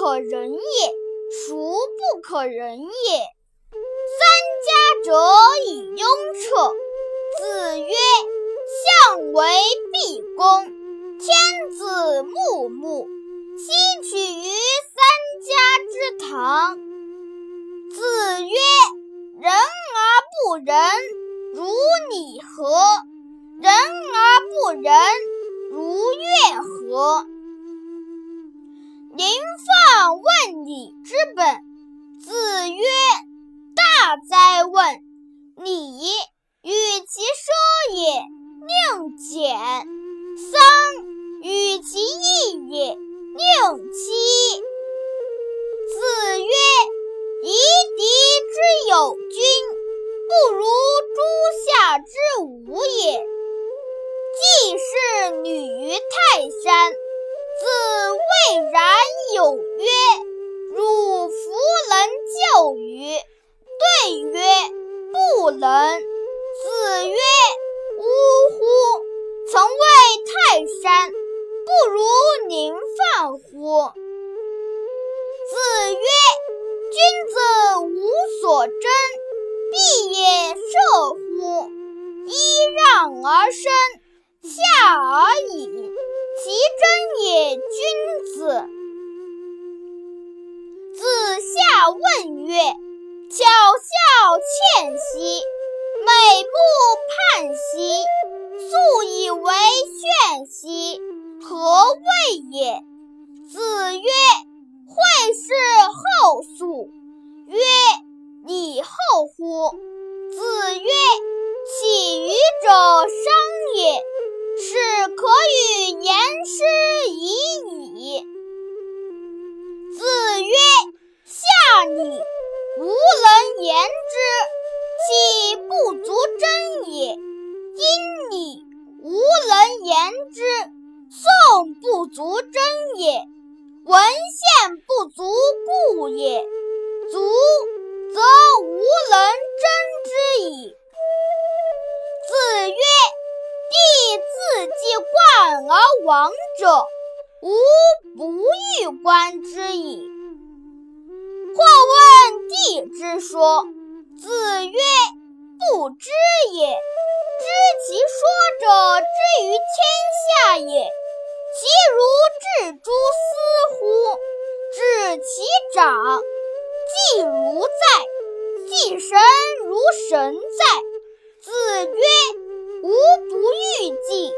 可忍也，孰不可忍也？三家者以雍彻。子曰：“相为毕恭，天子穆穆，希取于三家之堂。”子曰：“人而不仁，如礼何？人而不仁，如乐何？”临放问礼之本。子曰：“大哉问！礼，与其奢也，宁俭；丧，与其易也，宁戚。”子曰：“夷狄之有君，不如诸夏之无也。既是女于泰山。”有曰：“汝弗能就于？”对曰：“不能。”子曰：“呜呼！曾谓泰山，不如宁放乎？”子曰：“君子无所争，必也射乎！揖让而生，下而饮。”其真也，君。子问曰：“巧笑倩兮，美不盼兮，素以为炫兮，何谓也？”子曰：“惠氏后素。”曰：“礼后乎？”子曰：“起予者言之，岂不足争也？殷礼，无能言之，宋不足争也。文献不足故也。足，则无能争之矣。”子曰。必自既冠而亡者，吾不欲观之矣。之说，子曰：“不知也。知其说者之于天下也，其如置诸斯乎？治其长，既如在，祭神如神在。”子曰。吾不欲祭